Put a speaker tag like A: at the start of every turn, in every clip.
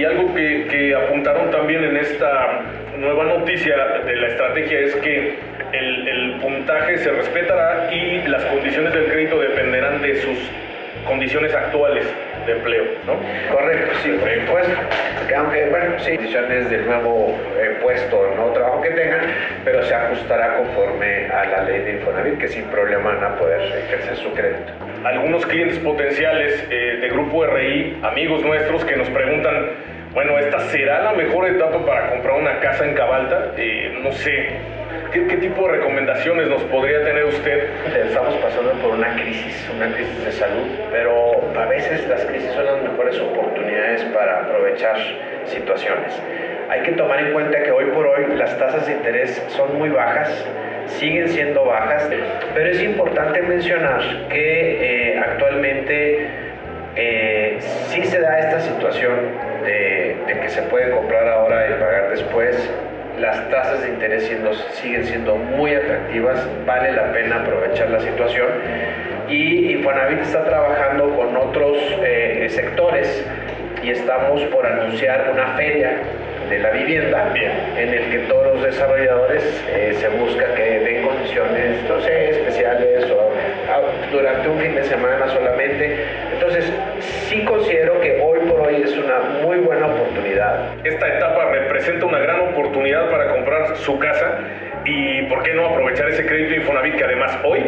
A: Y algo que, que apuntaron también en esta nueva noticia de la estrategia es que el, el puntaje se respetará y las condiciones del crédito dependerán de sus condiciones actuales de empleo, ¿no?
B: Correcto, sí, por supuesto. Que aunque, bueno, sí, condiciones del nuevo eh, puesto o nuevo trabajo que tengan, pero se ajustará conforme a la ley de Infonavit, que sin problema van a poder ejercer su crédito.
A: Algunos clientes potenciales eh, de Grupo RI, amigos nuestros, que nos preguntan, bueno, ¿esta será la mejor etapa para comprar una casa en Cabalta? No sé, ¿Qué, ¿qué, tipo de recomendaciones nos podría tener usted?
B: Estamos pasando por una crisis, una crisis de salud, pero a veces las crisis son las mejores oportunidades para aprovechar situaciones. Hay que tomar en cuenta que hoy por hoy las tasas de interés son muy bajas, siguen siendo bajas, pero es importante mencionar que eh, actualmente eh, sí se da esta situación de, de que se puede comprar ahora y pagar después las tasas de interés siendo, siguen siendo muy atractivas, vale la pena aprovechar la situación y Infonavit está trabajando con otros eh, sectores y estamos por anunciar una feria de la vivienda
A: Bien.
B: en el que todos los desarrolladores eh, se busca que den condiciones, no sé, especiales o ah, durante un fin de semana solamente. Entonces, sí considero que hoy es una muy buena oportunidad.
A: Esta etapa representa una gran oportunidad para comprar su casa y por qué no aprovechar ese crédito Infonavit que además hoy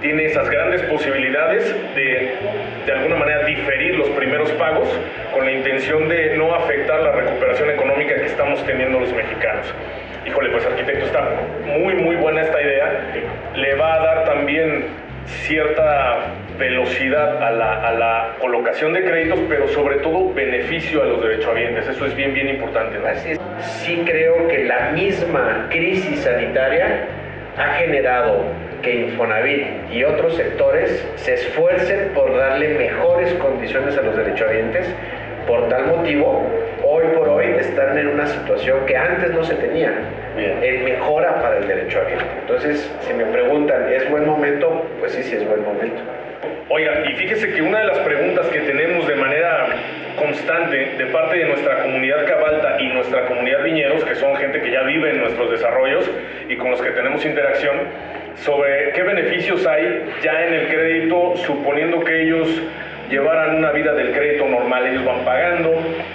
A: tiene esas grandes posibilidades de de alguna manera diferir los primeros pagos con la intención de no afectar la recuperación económica que estamos teniendo los mexicanos. Híjole, pues arquitecto, está muy muy buena esta idea. Le va a dar también cierta velocidad a la, a la colocación de créditos, pero sobre todo beneficio a los derechohabientes. Eso es bien, bien importante. ¿no?
B: Así es. Sí creo que la misma crisis sanitaria ha generado que Infonavit y otros sectores se esfuercen por darle mejores condiciones a los derechohabientes. Por tal motivo, hoy por hoy están en una situación que antes no se tenía,
A: Bien.
B: en mejora para el derechohabiente. Entonces, si me preguntan, ¿es buen momento? Pues sí, sí es buen momento.
A: Oiga, y fíjese que una de las preguntas que tenemos de manera constante de parte de nuestra comunidad Cabalta y nuestra comunidad Viñeros, que son gente que ya vive en nuestros desarrollos y con los que tenemos interacción, sobre qué beneficios hay ya en el crédito, suponiendo que ellos llevaran una vida del crédito normal, ellos van pagando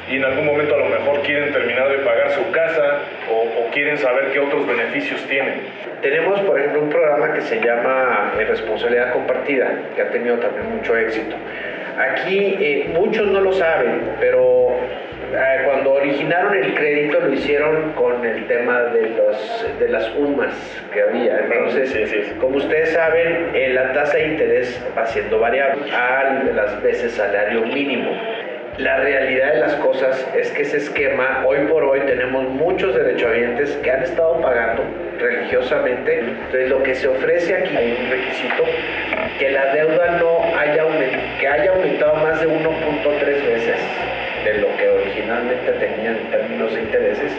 A: y en algún momento a quieren terminar de pagar su casa o, o quieren saber qué otros beneficios tienen.
B: Tenemos, por ejemplo, un programa que se llama eh, Responsabilidad Compartida, que ha tenido también mucho éxito. Aquí eh, muchos no lo saben, pero eh, cuando originaron el crédito lo hicieron con el tema de, los, de las UMAS que había. Entonces,
A: Sí, sí, sí.
B: como ustedes saben, eh, la tasa de interés va siendo variable a las veces salario mínimo. La realidad de las cosas es que ese esquema, hoy por hoy tenemos muchos derechohabientes que han estado pagando religiosamente. Entonces lo que se ofrece aquí hay un requisito que la deuda no haya aumentado, que haya aumentado más de 1.3 veces de lo que originalmente tenían en términos de intereses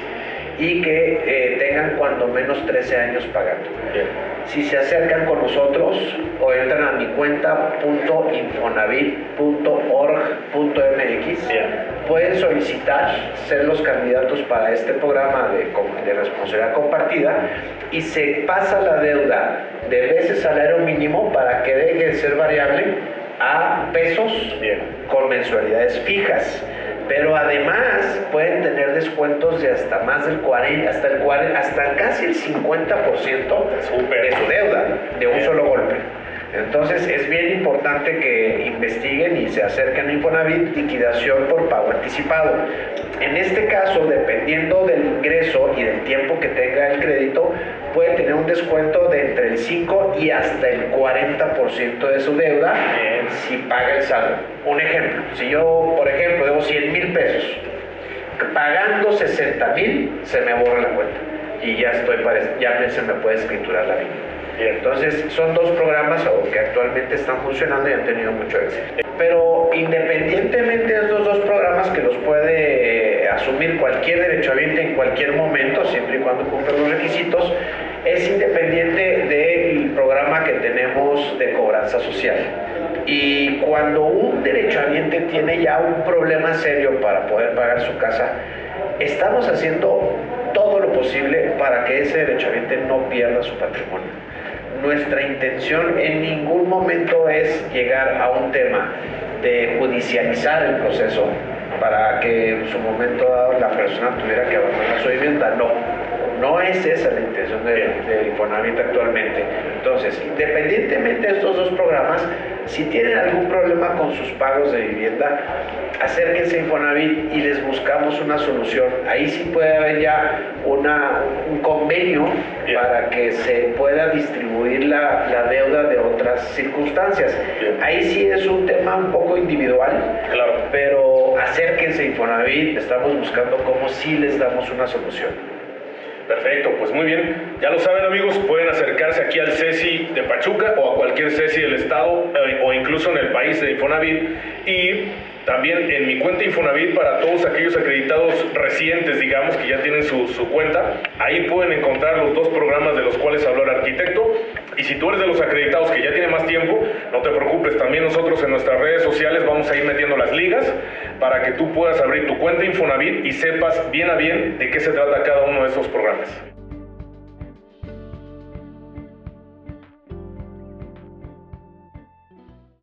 B: y que eh, tengan cuando menos 13 años pagando.
A: Bien.
B: Si se acercan con nosotros o entran a mi cuenta
A: Bien.
B: pueden solicitar ser los candidatos para este programa de, de responsabilidad compartida y se pasa la deuda de veces salario mínimo para que deje de ser variable a pesos
A: Bien.
B: con mensualidades fijas. Pero además pueden tener descuentos de hasta más del 40, hasta el 40, hasta casi el 50%
A: Súper.
B: de su deuda de un solo golpe. Entonces es bien importante que investiguen y se acerquen a Infonavit liquidación por pago anticipado. En este caso, dependiendo del ingreso y del tiempo que tenga el crédito, puede tener un descuento de entre el 5 y hasta el 40% de su deuda
A: Bien.
B: si paga el saldo. Un ejemplo, si yo, por ejemplo, debo 100 mil pesos, pagando 60 mil, se me borra la cuenta y ya estoy para, ya se me puede escriturar la vida. Entonces, son dos programas que actualmente están funcionando y han tenido mucho éxito. Pero independientemente de estos dos programas que los puede eh, asumir cualquier derechohabiente en cualquier momento, siempre y cuando cumplan los requisitos, es independiente del programa que tenemos de cobranza social. Y cuando un derechohabiente tiene ya un problema serio para poder pagar su casa, estamos haciendo todo lo posible para que ese derechohabiente no pierda su patrimonio. Nuestra intención en ningún momento es llegar a un tema de judicializar el proceso para que en su momento dado la persona tuviera que abandonar su vivienda. No, no es esa la intención del de Infonavit actualmente. Entonces, independientemente de estos dos programas, si tienen algún problema con sus pagos de vivienda, acérquense a Infonavit y les buscamos una solución. Ahí sí puede haber ya una, un convenio para que se pueda distribuir la, la, deuda de otras circunstancias. Ahí sí es un tema un poco individual,
A: claro.
B: pero acérquense a Infonavit, estamos buscando cómo sí les damos una solución.
A: Perfecto, pues muy bien. Ya lo saben amigos, pueden acercarse aquí al CESI de Pachuca o a cualquier CESI del estado eh, o incluso en el país de Infonavit y también en mi cuenta Infonavit para todos aquellos acreditados recientes, digamos, que ya tienen su, su, cuenta, ahí pueden encontrar los dos programas de los cuales habló el arquitecto. Y si tú eres de los acreditados que ya tiene más tiempo, no te preocupes, también nosotros en nuestras redes sociales vamos a ir metiendo las ligas para que tú puedas abrir tu cuenta Infonavit y sepas bien a bien de qué se trata cada uno de esos programas.